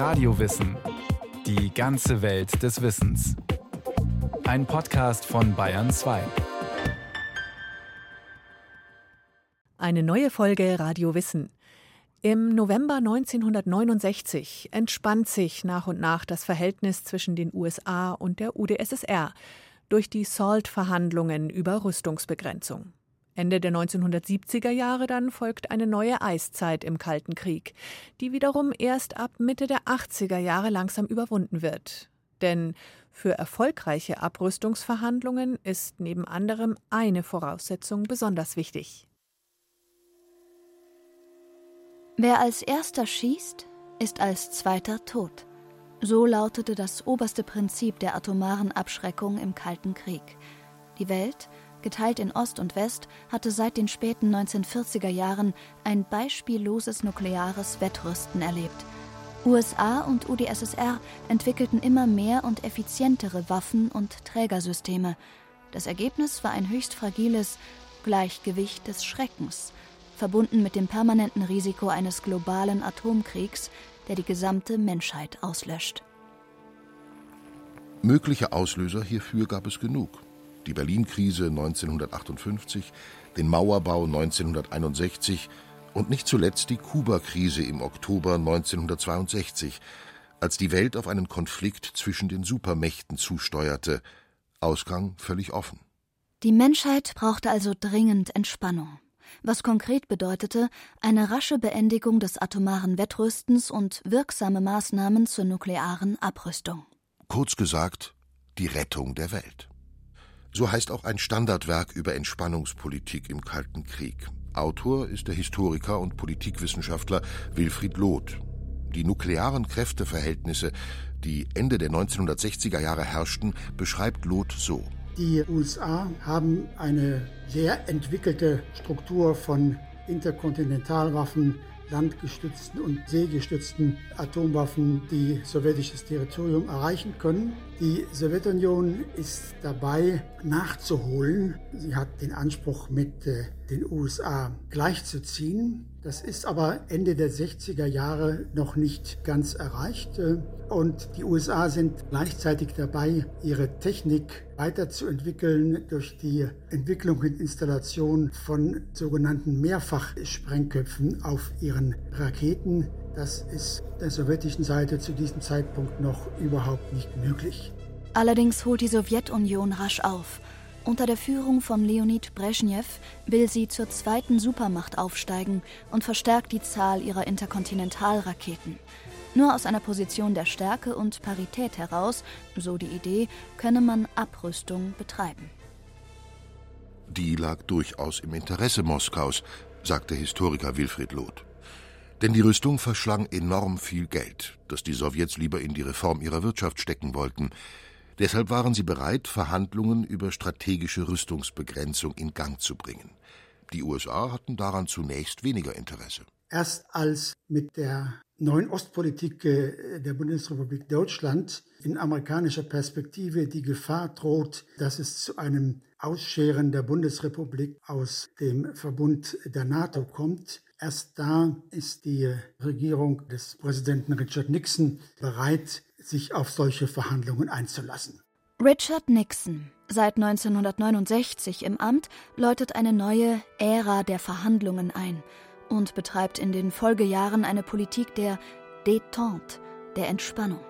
Radiowissen. Die ganze Welt des Wissens. Ein Podcast von Bayern 2. Eine neue Folge Radio Wissen. Im November 1969 entspannt sich nach und nach das Verhältnis zwischen den USA und der UdSSR durch die SALT-Verhandlungen über Rüstungsbegrenzung. Ende der 1970er Jahre dann folgt eine neue Eiszeit im Kalten Krieg, die wiederum erst ab Mitte der 80er Jahre langsam überwunden wird. Denn für erfolgreiche Abrüstungsverhandlungen ist neben anderem eine Voraussetzung besonders wichtig. Wer als erster schießt, ist als zweiter tot. So lautete das oberste Prinzip der atomaren Abschreckung im Kalten Krieg. Die Welt geteilt in Ost und West, hatte seit den späten 1940er Jahren ein beispielloses nukleares Wettrüsten erlebt. USA und UdSSR entwickelten immer mehr und effizientere Waffen und Trägersysteme. Das Ergebnis war ein höchst fragiles Gleichgewicht des Schreckens, verbunden mit dem permanenten Risiko eines globalen Atomkriegs, der die gesamte Menschheit auslöscht. Mögliche Auslöser hierfür gab es genug die Berlin-Krise 1958, den Mauerbau 1961 und nicht zuletzt die Kuba-Krise im Oktober 1962, als die Welt auf einen Konflikt zwischen den Supermächten zusteuerte, Ausgang völlig offen. Die Menschheit brauchte also dringend Entspannung, was konkret bedeutete eine rasche Beendigung des atomaren Wettrüstens und wirksame Maßnahmen zur nuklearen Abrüstung. Kurz gesagt, die Rettung der Welt. So heißt auch ein Standardwerk über Entspannungspolitik im Kalten Krieg. Autor ist der Historiker und Politikwissenschaftler Wilfried Loth. Die nuklearen Kräfteverhältnisse, die Ende der 1960er Jahre herrschten, beschreibt Loth so. Die USA haben eine sehr entwickelte Struktur von Interkontinentalwaffen, landgestützten und seegestützten Atomwaffen, die sowjetisches Territorium erreichen können. Die Sowjetunion ist dabei nachzuholen. Sie hat den Anspruch, mit äh, den USA gleichzuziehen. Das ist aber Ende der 60er Jahre noch nicht ganz erreicht. Und die USA sind gleichzeitig dabei, ihre Technik weiterzuentwickeln durch die Entwicklung und Installation von sogenannten Mehrfachsprengköpfen auf ihren Raketen. Das ist der sowjetischen Seite zu diesem Zeitpunkt noch überhaupt nicht möglich. Allerdings holt die Sowjetunion rasch auf. Unter der Führung von Leonid Brezhnev will sie zur zweiten Supermacht aufsteigen und verstärkt die Zahl ihrer Interkontinentalraketen. Nur aus einer Position der Stärke und Parität heraus, so die Idee, könne man Abrüstung betreiben. Die lag durchaus im Interesse Moskaus, sagte Historiker Wilfried Loth. Denn die Rüstung verschlang enorm viel Geld, das die Sowjets lieber in die Reform ihrer Wirtschaft stecken wollten. Deshalb waren sie bereit, Verhandlungen über strategische Rüstungsbegrenzung in Gang zu bringen. Die USA hatten daran zunächst weniger Interesse. Erst als mit der neuen Ostpolitik äh, der Bundesrepublik Deutschland in amerikanischer Perspektive die Gefahr droht, dass es zu einem Ausscheren der Bundesrepublik aus dem Verbund der NATO kommt. Erst da ist die Regierung des Präsidenten Richard Nixon bereit, sich auf solche Verhandlungen einzulassen. Richard Nixon, seit 1969 im Amt, läutet eine neue Ära der Verhandlungen ein – und betreibt in den Folgejahren eine Politik der Détente, der Entspannung.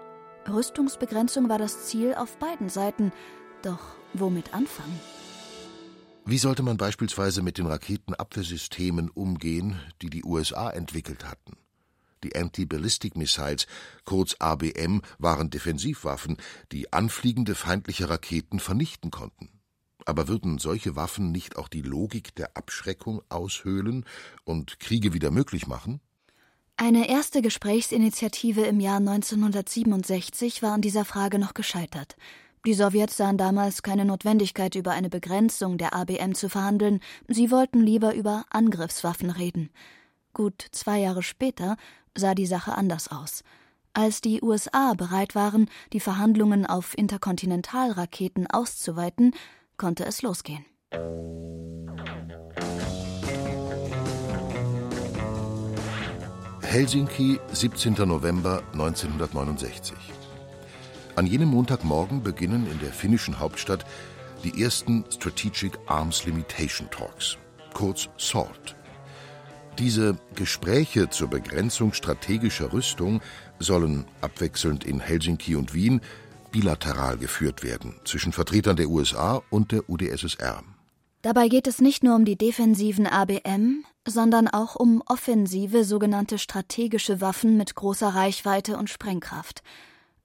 Rüstungsbegrenzung war das Ziel auf beiden Seiten, doch womit anfangen? Wie sollte man beispielsweise mit den Raketenabwehrsystemen umgehen, die die USA entwickelt hatten? Die Anti-Ballistic Missiles, kurz ABM, waren Defensivwaffen, die anfliegende feindliche Raketen vernichten konnten. Aber würden solche Waffen nicht auch die Logik der Abschreckung aushöhlen und Kriege wieder möglich machen? Eine erste Gesprächsinitiative im Jahr 1967 war an dieser Frage noch gescheitert. Die Sowjets sahen damals keine Notwendigkeit, über eine Begrenzung der ABM zu verhandeln, sie wollten lieber über Angriffswaffen reden. Gut zwei Jahre später sah die Sache anders aus. Als die USA bereit waren, die Verhandlungen auf Interkontinentalraketen auszuweiten, konnte es losgehen. Helsinki, 17. November 1969. An jenem Montagmorgen beginnen in der finnischen Hauptstadt die ersten Strategic Arms Limitation Talks, kurz SALT. Diese Gespräche zur Begrenzung strategischer Rüstung sollen abwechselnd in Helsinki und Wien bilateral geführt werden zwischen Vertretern der USA und der UdSSR. Dabei geht es nicht nur um die defensiven ABM, sondern auch um offensive sogenannte strategische Waffen mit großer Reichweite und Sprengkraft.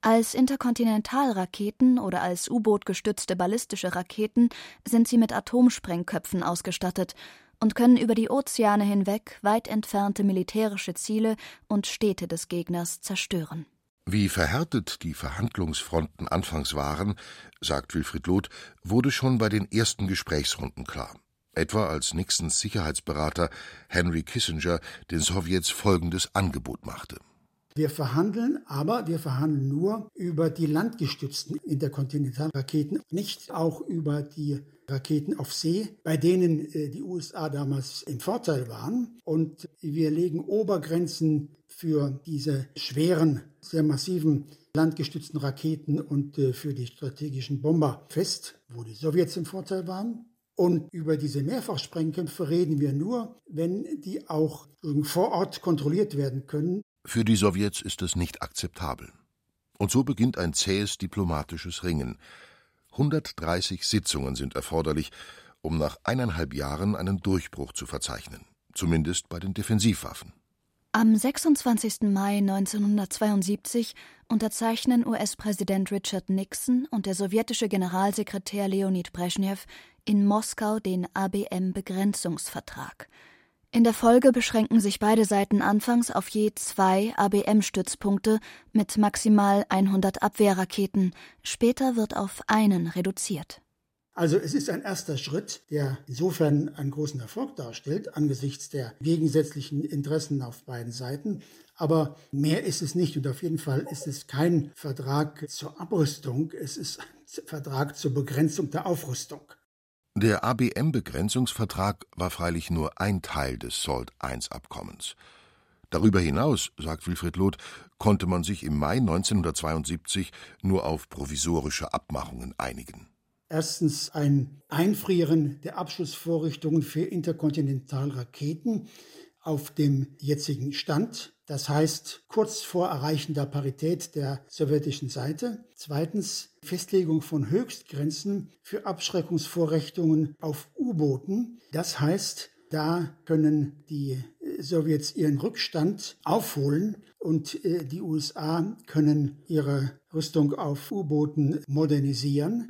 Als Interkontinentalraketen oder als U-Boot gestützte ballistische Raketen sind sie mit Atomsprengköpfen ausgestattet und können über die Ozeane hinweg weit entfernte militärische Ziele und Städte des Gegners zerstören. Wie verhärtet die Verhandlungsfronten anfangs waren, sagt Wilfried Loth, wurde schon bei den ersten Gesprächsrunden klar. Etwa als Nixons Sicherheitsberater Henry Kissinger den Sowjets folgendes Angebot machte. Wir verhandeln, aber wir verhandeln nur über die landgestützten Interkontinentalraketen, nicht auch über die Raketen auf See, bei denen äh, die USA damals im Vorteil waren. Und wir legen Obergrenzen für diese schweren, sehr massiven landgestützten Raketen und äh, für die strategischen Bomber fest, wo die Sowjets im Vorteil waren. Und über diese Mehrfachsprengkämpfe reden wir nur, wenn die auch vor Ort kontrolliert werden können. Für die Sowjets ist es nicht akzeptabel. Und so beginnt ein zähes diplomatisches Ringen. 130 Sitzungen sind erforderlich, um nach eineinhalb Jahren einen Durchbruch zu verzeichnen, zumindest bei den Defensivwaffen. Am 26. Mai 1972 unterzeichnen US-Präsident Richard Nixon und der sowjetische Generalsekretär Leonid Brezhnev in Moskau den ABM-Begrenzungsvertrag. In der Folge beschränken sich beide Seiten anfangs auf je zwei ABM-Stützpunkte mit maximal 100 Abwehrraketen. Später wird auf einen reduziert. Also es ist ein erster Schritt, der insofern einen großen Erfolg darstellt angesichts der gegensätzlichen Interessen auf beiden Seiten. Aber mehr ist es nicht und auf jeden Fall ist es kein Vertrag zur Abrüstung, es ist ein Vertrag zur Begrenzung der Aufrüstung. Der ABM-Begrenzungsvertrag war freilich nur ein Teil des SALT-I-Abkommens. Darüber hinaus, sagt Wilfried Loth, konnte man sich im Mai 1972 nur auf provisorische Abmachungen einigen. Erstens ein Einfrieren der Abschussvorrichtungen für Interkontinentalraketen auf dem jetzigen Stand das heißt kurz vor Erreichen der Parität der sowjetischen Seite. Zweitens Festlegung von Höchstgrenzen für Abschreckungsvorrichtungen auf U-Booten. Das heißt, da können die Sowjets ihren Rückstand aufholen und äh, die USA können ihre Rüstung auf U-Booten modernisieren.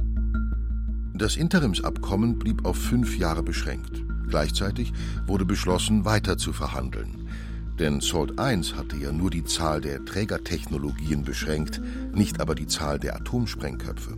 Das Interimsabkommen blieb auf fünf Jahre beschränkt. Gleichzeitig wurde beschlossen, weiter zu verhandeln. Denn SALT I hatte ja nur die Zahl der Trägertechnologien beschränkt, nicht aber die Zahl der Atomsprengköpfe.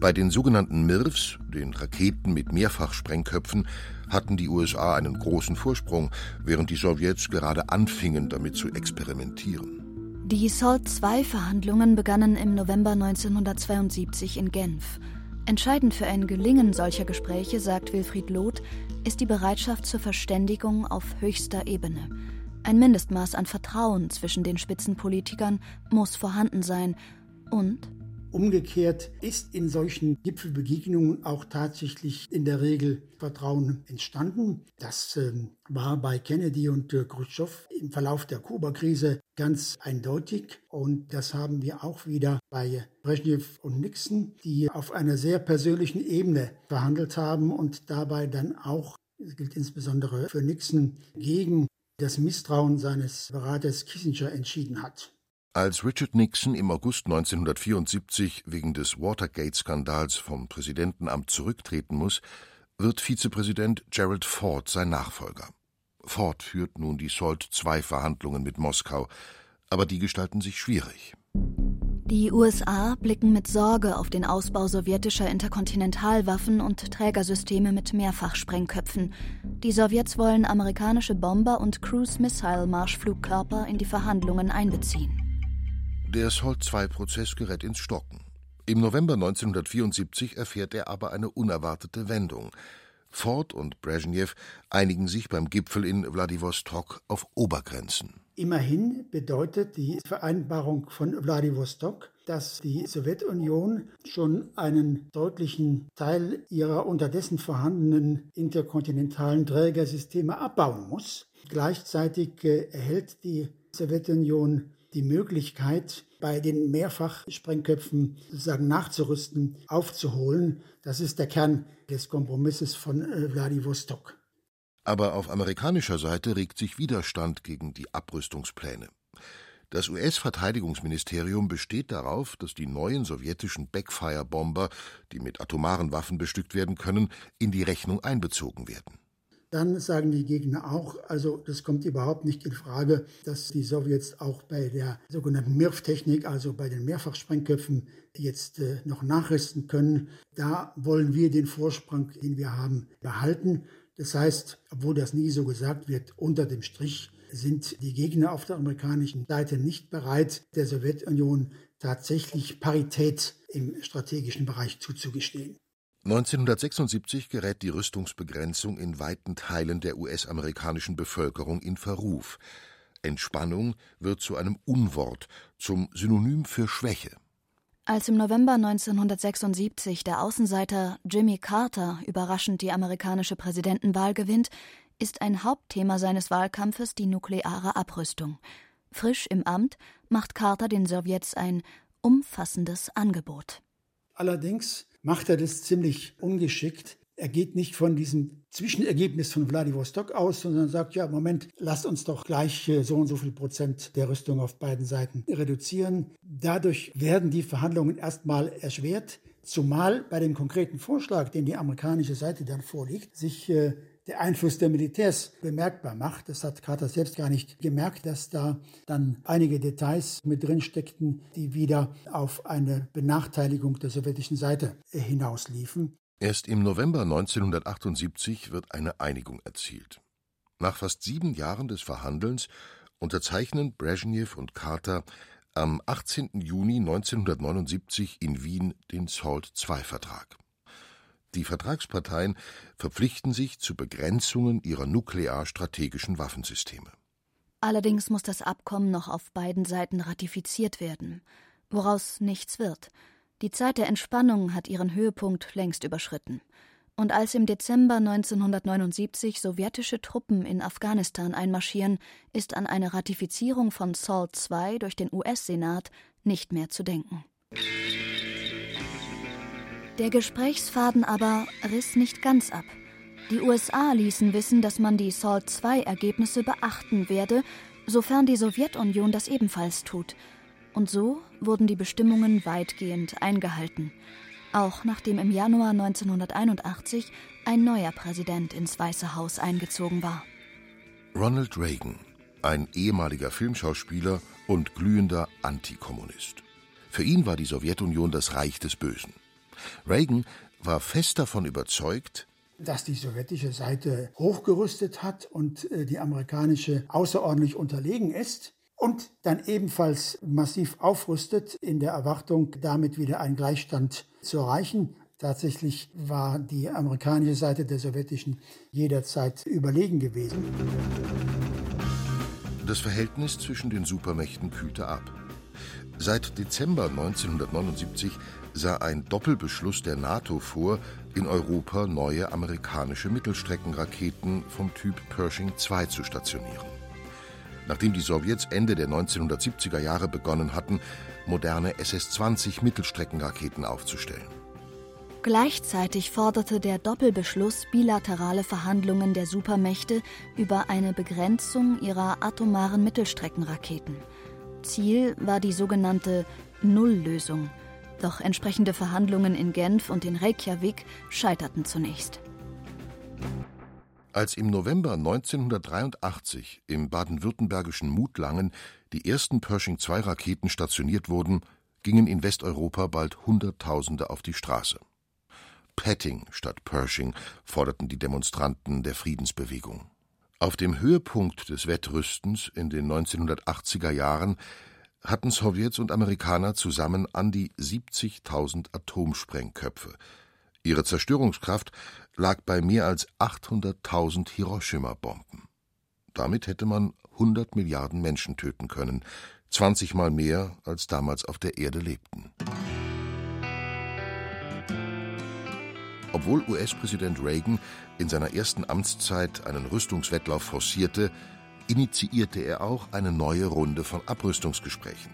Bei den sogenannten MIRVs, den Raketen mit Mehrfachsprengköpfen, hatten die USA einen großen Vorsprung, während die Sowjets gerade anfingen, damit zu experimentieren. Die SALT-II-Verhandlungen begannen im November 1972 in Genf. Entscheidend für ein Gelingen solcher Gespräche, sagt Wilfried Loth, ist die Bereitschaft zur Verständigung auf höchster Ebene. Ein Mindestmaß an Vertrauen zwischen den Spitzenpolitikern muss vorhanden sein und Umgekehrt ist in solchen Gipfelbegegnungen auch tatsächlich in der Regel Vertrauen entstanden. Das äh, war bei Kennedy und äh, Khrushchev im Verlauf der Kuba-Krise ganz eindeutig. Und das haben wir auch wieder bei Brezhnev und Nixon, die auf einer sehr persönlichen Ebene verhandelt haben und dabei dann auch, das gilt insbesondere für Nixon, gegen das Misstrauen seines Beraters Kissinger entschieden hat. Als Richard Nixon im August 1974 wegen des Watergate-Skandals vom Präsidentenamt zurücktreten muss, wird Vizepräsident Gerald Ford sein Nachfolger. Ford führt nun die SALT-II-Verhandlungen mit Moskau, aber die gestalten sich schwierig. Die USA blicken mit Sorge auf den Ausbau sowjetischer Interkontinentalwaffen und Trägersysteme mit Mehrfachsprengköpfen. Die Sowjets wollen amerikanische Bomber und Cruise-Missile-Marschflugkörper in die Verhandlungen einbeziehen. Der SALT-II-Prozess gerät ins Stocken. Im November 1974 erfährt er aber eine unerwartete Wendung. Ford und Brezhnev einigen sich beim Gipfel in Wladiwostok auf Obergrenzen. Immerhin bedeutet die Vereinbarung von Wladiwostok, dass die Sowjetunion schon einen deutlichen Teil ihrer unterdessen vorhandenen interkontinentalen Trägersysteme abbauen muss. Gleichzeitig äh, erhält die Sowjetunion die Möglichkeit, bei den Mehrfachsprengköpfen sozusagen nachzurüsten, aufzuholen. Das ist der Kern des Kompromisses von äh, Wladiwostok. Aber auf amerikanischer Seite regt sich Widerstand gegen die Abrüstungspläne. Das US-Verteidigungsministerium besteht darauf, dass die neuen sowjetischen Backfire-Bomber, die mit atomaren Waffen bestückt werden können, in die Rechnung einbezogen werden. Dann sagen die Gegner auch, also das kommt überhaupt nicht in Frage, dass die Sowjets auch bei der sogenannten MIRF-Technik, also bei den Mehrfachsprengköpfen, jetzt äh, noch nachrüsten können. Da wollen wir den Vorsprung, den wir haben, behalten. Das heißt, obwohl das nie so gesagt wird, unter dem Strich sind die Gegner auf der amerikanischen Seite nicht bereit, der Sowjetunion tatsächlich Parität im strategischen Bereich zuzugestehen. 1976 gerät die Rüstungsbegrenzung in weiten Teilen der US-amerikanischen Bevölkerung in Verruf. Entspannung wird zu einem Unwort, zum Synonym für Schwäche. Als im November 1976 der Außenseiter Jimmy Carter überraschend die amerikanische Präsidentenwahl gewinnt, ist ein Hauptthema seines Wahlkampfes die nukleare Abrüstung. Frisch im Amt macht Carter den Sowjets ein umfassendes Angebot. Allerdings macht er das ziemlich ungeschickt. Er geht nicht von diesem Zwischenergebnis von Vladivostok aus, sondern sagt, ja, Moment, lasst uns doch gleich äh, so und so viel Prozent der Rüstung auf beiden Seiten reduzieren. Dadurch werden die Verhandlungen erstmal erschwert, zumal bei dem konkreten Vorschlag, den die amerikanische Seite dann vorlegt, sich äh, der Einfluss der Militärs bemerkbar macht. Das hat Carter selbst gar nicht gemerkt, dass da dann einige Details mit drin steckten, die wieder auf eine Benachteiligung der sowjetischen Seite hinausliefen. Erst im November 1978 wird eine Einigung erzielt. Nach fast sieben Jahren des Verhandelns unterzeichnen Brezhnev und Carter am 18. Juni 1979 in Wien den SALT-II-Vertrag. Die Vertragsparteien verpflichten sich zu Begrenzungen ihrer nuklearstrategischen Waffensysteme. Allerdings muss das Abkommen noch auf beiden Seiten ratifiziert werden, woraus nichts wird. Die Zeit der Entspannung hat ihren Höhepunkt längst überschritten. Und als im Dezember 1979 sowjetische Truppen in Afghanistan einmarschieren, ist an eine Ratifizierung von SALT II durch den US-Senat nicht mehr zu denken. Der Gesprächsfaden aber riss nicht ganz ab. Die USA ließen wissen, dass man die SALT II-Ergebnisse beachten werde, sofern die Sowjetunion das ebenfalls tut – und so wurden die Bestimmungen weitgehend eingehalten, auch nachdem im Januar 1981 ein neuer Präsident ins Weiße Haus eingezogen war. Ronald Reagan, ein ehemaliger Filmschauspieler und glühender Antikommunist. Für ihn war die Sowjetunion das Reich des Bösen. Reagan war fest davon überzeugt, dass die sowjetische Seite hochgerüstet hat und äh, die amerikanische außerordentlich unterlegen ist und dann ebenfalls massiv aufrüstet, in der Erwartung, damit wieder einen Gleichstand zu erreichen. Tatsächlich war die amerikanische Seite der sowjetischen jederzeit überlegen gewesen. Das Verhältnis zwischen den Supermächten kühlte ab. Seit Dezember 1979 sah ein Doppelbeschluss der NATO vor, in Europa neue amerikanische Mittelstreckenraketen vom Typ Pershing II zu stationieren nachdem die Sowjets Ende der 1970er Jahre begonnen hatten, moderne SS-20 Mittelstreckenraketen aufzustellen. Gleichzeitig forderte der Doppelbeschluss bilaterale Verhandlungen der Supermächte über eine Begrenzung ihrer atomaren Mittelstreckenraketen. Ziel war die sogenannte Nulllösung. Doch entsprechende Verhandlungen in Genf und in Reykjavik scheiterten zunächst. Als im November 1983 im baden-württembergischen Mutlangen die ersten Pershing-2-Raketen stationiert wurden, gingen in Westeuropa bald Hunderttausende auf die Straße. Petting statt Pershing forderten die Demonstranten der Friedensbewegung. Auf dem Höhepunkt des Wettrüstens in den 1980er Jahren hatten Sowjets und Amerikaner zusammen an die 70.000 Atomsprengköpfe. Ihre Zerstörungskraft lag bei mehr als 800.000 Hiroshima-Bomben. Damit hätte man 100 Milliarden Menschen töten können, 20 Mal mehr, als damals auf der Erde lebten. Obwohl US-Präsident Reagan in seiner ersten Amtszeit einen Rüstungswettlauf forcierte, initiierte er auch eine neue Runde von Abrüstungsgesprächen.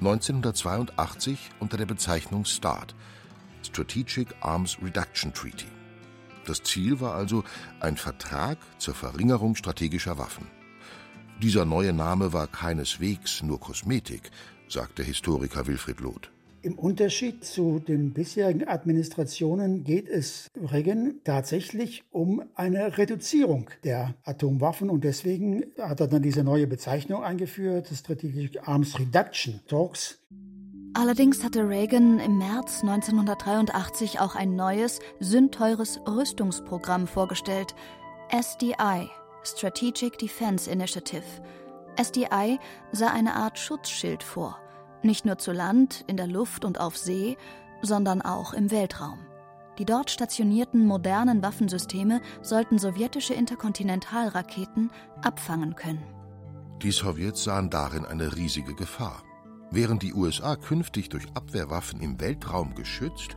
1982 unter der Bezeichnung START Strategic Arms Reduction Treaty. Das Ziel war also ein Vertrag zur Verringerung strategischer Waffen. Dieser neue Name war keineswegs nur Kosmetik, sagt der Historiker Wilfried Loth. Im Unterschied zu den bisherigen Administrationen geht es Reagan tatsächlich um eine Reduzierung der Atomwaffen und deswegen hat er dann diese neue Bezeichnung eingeführt, Strategic Arms Reduction Talks. Allerdings hatte Reagan im März 1983 auch ein neues, sündteures Rüstungsprogramm vorgestellt, SDI, Strategic Defense Initiative. SDI sah eine Art Schutzschild vor nicht nur zu Land, in der Luft und auf See, sondern auch im Weltraum. Die dort stationierten modernen Waffensysteme sollten sowjetische Interkontinentalraketen abfangen können. Die Sowjets sahen darin eine riesige Gefahr. Wären die USA künftig durch Abwehrwaffen im Weltraum geschützt,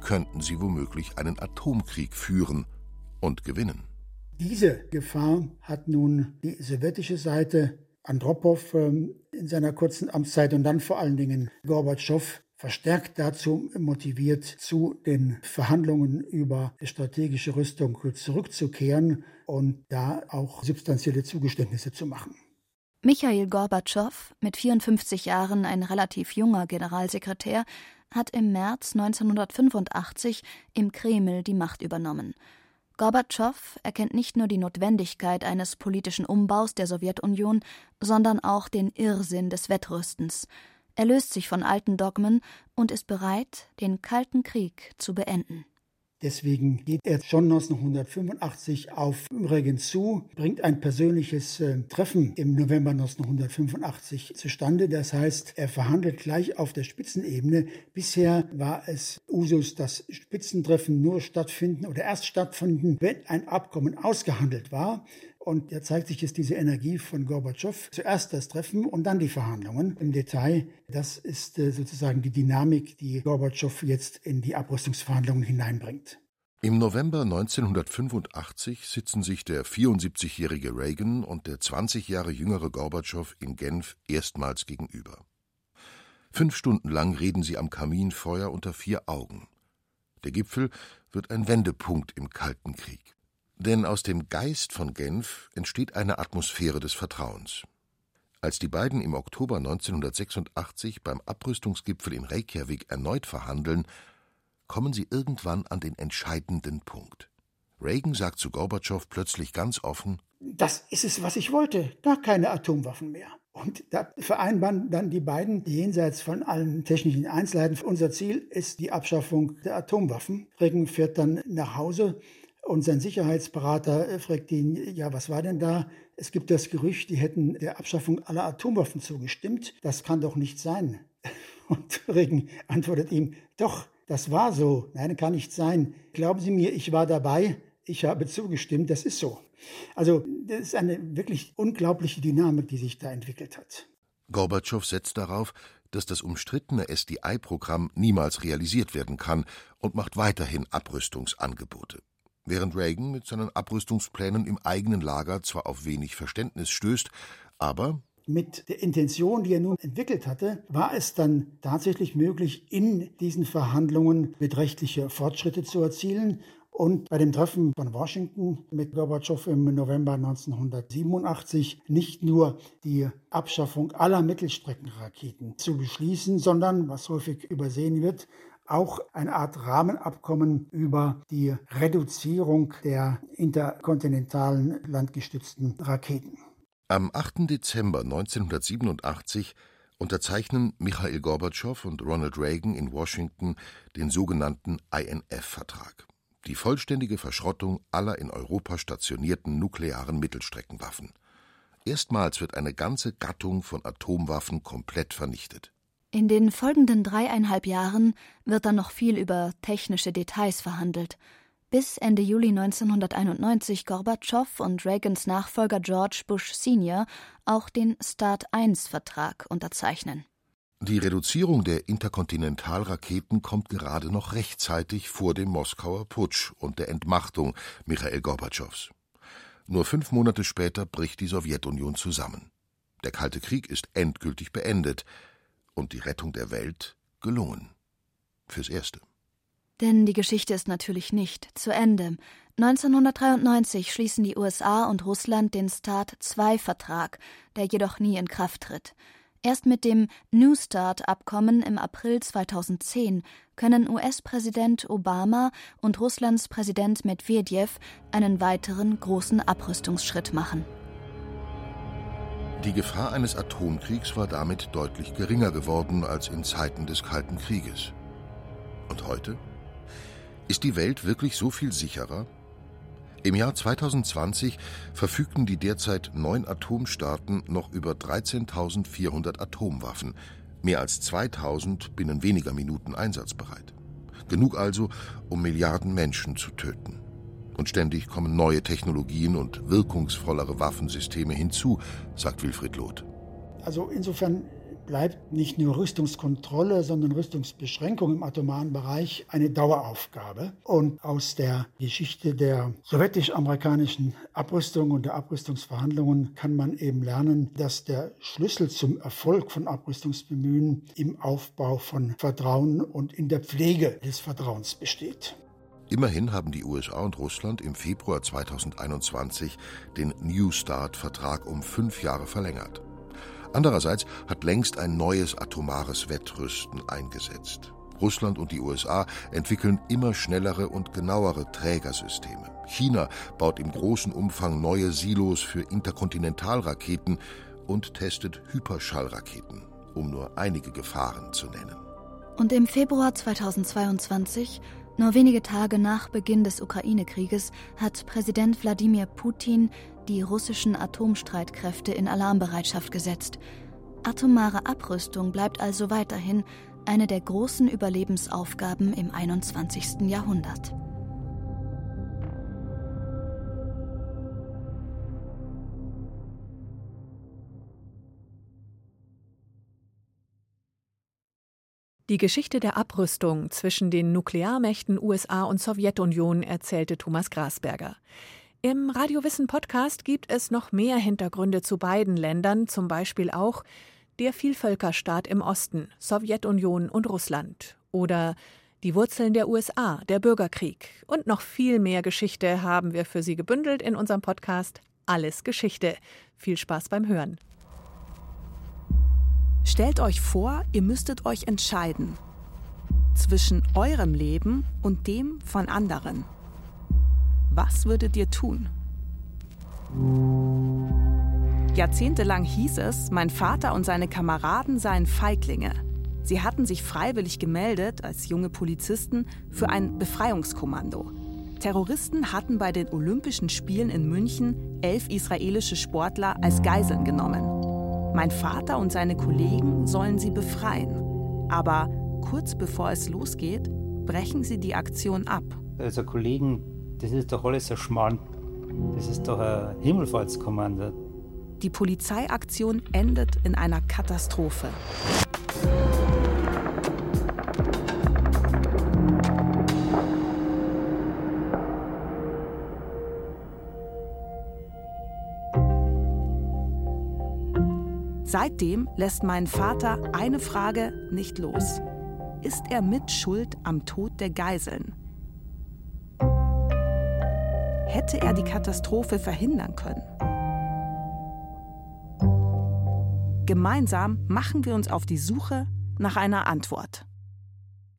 könnten sie womöglich einen Atomkrieg führen und gewinnen. Diese Gefahr hat nun die sowjetische Seite Andropow ähm, in seiner kurzen Amtszeit und dann vor allen Dingen Gorbatschow verstärkt dazu motiviert, zu den Verhandlungen über strategische Rüstung zurückzukehren und da auch substanzielle Zugeständnisse zu machen. Michail Gorbatschow, mit 54 Jahren ein relativ junger Generalsekretär, hat im März 1985 im Kreml die Macht übernommen. Gorbatschow erkennt nicht nur die Notwendigkeit eines politischen Umbaus der Sowjetunion, sondern auch den Irrsinn des Wettrüstens. Er löst sich von alten Dogmen und ist bereit, den Kalten Krieg zu beenden. Deswegen geht er schon 1985 auf Reagan zu, bringt ein persönliches äh, Treffen im November 1985 zustande. Das heißt, er verhandelt gleich auf der Spitzenebene. Bisher war es Usus, dass Spitzentreffen nur stattfinden oder erst stattfinden, wenn ein Abkommen ausgehandelt war. Und da zeigt sich jetzt diese Energie von Gorbatschow. Zuerst das Treffen und dann die Verhandlungen im Detail. Das ist äh, sozusagen die Dynamik, die Gorbatschow jetzt in die Abrüstungsverhandlungen hineinbringt. Im November 1985 sitzen sich der 74-jährige Reagan und der 20 Jahre jüngere Gorbatschow in Genf erstmals gegenüber. Fünf Stunden lang reden sie am Kaminfeuer unter vier Augen. Der Gipfel wird ein Wendepunkt im Kalten Krieg. Denn aus dem Geist von Genf entsteht eine Atmosphäre des Vertrauens. Als die beiden im Oktober 1986 beim Abrüstungsgipfel in Reykjavik erneut verhandeln, kommen sie irgendwann an den entscheidenden Punkt. Reagan sagt zu Gorbatschow plötzlich ganz offen: Das ist es, was ich wollte. Gar keine Atomwaffen mehr. Und da vereinbaren dann die beiden jenseits von allen technischen Einzelheiten. Unser Ziel ist die Abschaffung der Atomwaffen. Reagan fährt dann nach Hause und sein Sicherheitsberater äh, fragt ihn, ja, was war denn da? Es gibt das Gerücht, die hätten der Abschaffung aller Atomwaffen zugestimmt. Das kann doch nicht sein. Und Reagan antwortet ihm, doch, das war so. Nein, kann nicht sein. Glauben Sie mir, ich war dabei. Ich habe zugestimmt. Das ist so. Also, das ist eine wirklich unglaubliche Dynamik, die sich da entwickelt hat. Gorbatschow setzt darauf, dass das umstrittene SDI-Programm niemals realisiert werden kann und macht weiterhin Abrüstungsangebote. Während Reagan mit seinen Abrüstungsplänen im eigenen Lager zwar auf wenig Verständnis stößt, aber mit der Intention, die er nun entwickelt hatte, war es dann tatsächlich möglich, in diesen Verhandlungen beträchtliche Fortschritte zu erzielen. Und bei dem Treffen von Washington mit Gorbatschow im November 1987 nicht nur die Abschaffung aller Mittelstreckenraketen zu beschließen, sondern, was häufig übersehen wird, auch eine Art Rahmenabkommen über die Reduzierung der interkontinentalen landgestützten Raketen. Am 8. Dezember 1987 unterzeichnen Michail Gorbatschow und Ronald Reagan in Washington den sogenannten INF-Vertrag, die vollständige Verschrottung aller in Europa stationierten nuklearen Mittelstreckenwaffen. Erstmals wird eine ganze Gattung von Atomwaffen komplett vernichtet. In den folgenden dreieinhalb Jahren wird dann noch viel über technische Details verhandelt. bis Ende Juli 1991 Gorbatschow und Reagans Nachfolger George Bush Senior auch den Start-1-Vertrag unterzeichnen. Die Reduzierung der Interkontinentalraketen kommt gerade noch rechtzeitig vor dem Moskauer Putsch und der Entmachtung Michael Gorbatschows. Nur fünf Monate später bricht die Sowjetunion zusammen. Der Kalte Krieg ist endgültig beendet und die Rettung der Welt gelungen. Fürs Erste. Denn die Geschichte ist natürlich nicht zu Ende. 1993 schließen die USA und Russland den START-II-Vertrag, der jedoch nie in Kraft tritt. Erst mit dem New Start-Abkommen im April 2010 können US-Präsident Obama und Russlands Präsident Medvedev einen weiteren großen Abrüstungsschritt machen. Die Gefahr eines Atomkriegs war damit deutlich geringer geworden als in Zeiten des Kalten Krieges. Und heute? Ist die Welt wirklich so viel sicherer? Im Jahr 2020 verfügten die derzeit neun Atomstaaten noch über 13.400 Atomwaffen, mehr als 2000 binnen weniger Minuten einsatzbereit. Genug also, um Milliarden Menschen zu töten. Und ständig kommen neue Technologien und wirkungsvollere Waffensysteme hinzu, sagt Wilfried Loth. Also insofern bleibt nicht nur Rüstungskontrolle, sondern Rüstungsbeschränkung im atomaren Bereich eine Daueraufgabe. Und aus der Geschichte der sowjetisch-amerikanischen Abrüstung und der Abrüstungsverhandlungen kann man eben lernen, dass der Schlüssel zum Erfolg von Abrüstungsbemühen im Aufbau von Vertrauen und in der Pflege des Vertrauens besteht. Immerhin haben die USA und Russland im Februar 2021 den New Start-Vertrag um fünf Jahre verlängert. Andererseits hat längst ein neues atomares Wettrüsten eingesetzt. Russland und die USA entwickeln immer schnellere und genauere Trägersysteme. China baut im großen Umfang neue Silos für Interkontinentalraketen und testet Hyperschallraketen, um nur einige Gefahren zu nennen. Und im Februar 2022 nur wenige Tage nach Beginn des Ukraine-Krieges hat Präsident Wladimir Putin die russischen Atomstreitkräfte in Alarmbereitschaft gesetzt. Atomare Abrüstung bleibt also weiterhin eine der großen Überlebensaufgaben im 21. Jahrhundert. Die Geschichte der Abrüstung zwischen den Nuklearmächten USA und Sowjetunion erzählte Thomas Grasberger. Im Radiowissen Podcast gibt es noch mehr Hintergründe zu beiden Ländern, zum Beispiel auch der Vielvölkerstaat im Osten, Sowjetunion und Russland oder die Wurzeln der USA, der Bürgerkrieg und noch viel mehr Geschichte haben wir für Sie gebündelt in unserem Podcast Alles Geschichte. Viel Spaß beim Hören. Stellt euch vor, ihr müsstet euch entscheiden zwischen eurem Leben und dem von anderen. Was würdet ihr tun? Jahrzehntelang hieß es, mein Vater und seine Kameraden seien Feiglinge. Sie hatten sich freiwillig gemeldet als junge Polizisten für ein Befreiungskommando. Terroristen hatten bei den Olympischen Spielen in München elf israelische Sportler als Geiseln genommen. Mein Vater und seine Kollegen sollen sie befreien. Aber kurz bevor es losgeht, brechen sie die Aktion ab. Also Kollegen, das ist doch alles ein Schmarrn. Das ist doch ein Himmelfahrtskommando. Die Polizeiaktion endet in einer Katastrophe. Seitdem lässt mein Vater eine Frage nicht los. Ist er mit Schuld am Tod der Geiseln? Hätte er die Katastrophe verhindern können? Gemeinsam machen wir uns auf die Suche nach einer Antwort.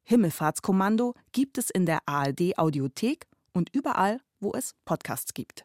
Himmelfahrtskommando gibt es in der ARD Audiothek und überall, wo es Podcasts gibt.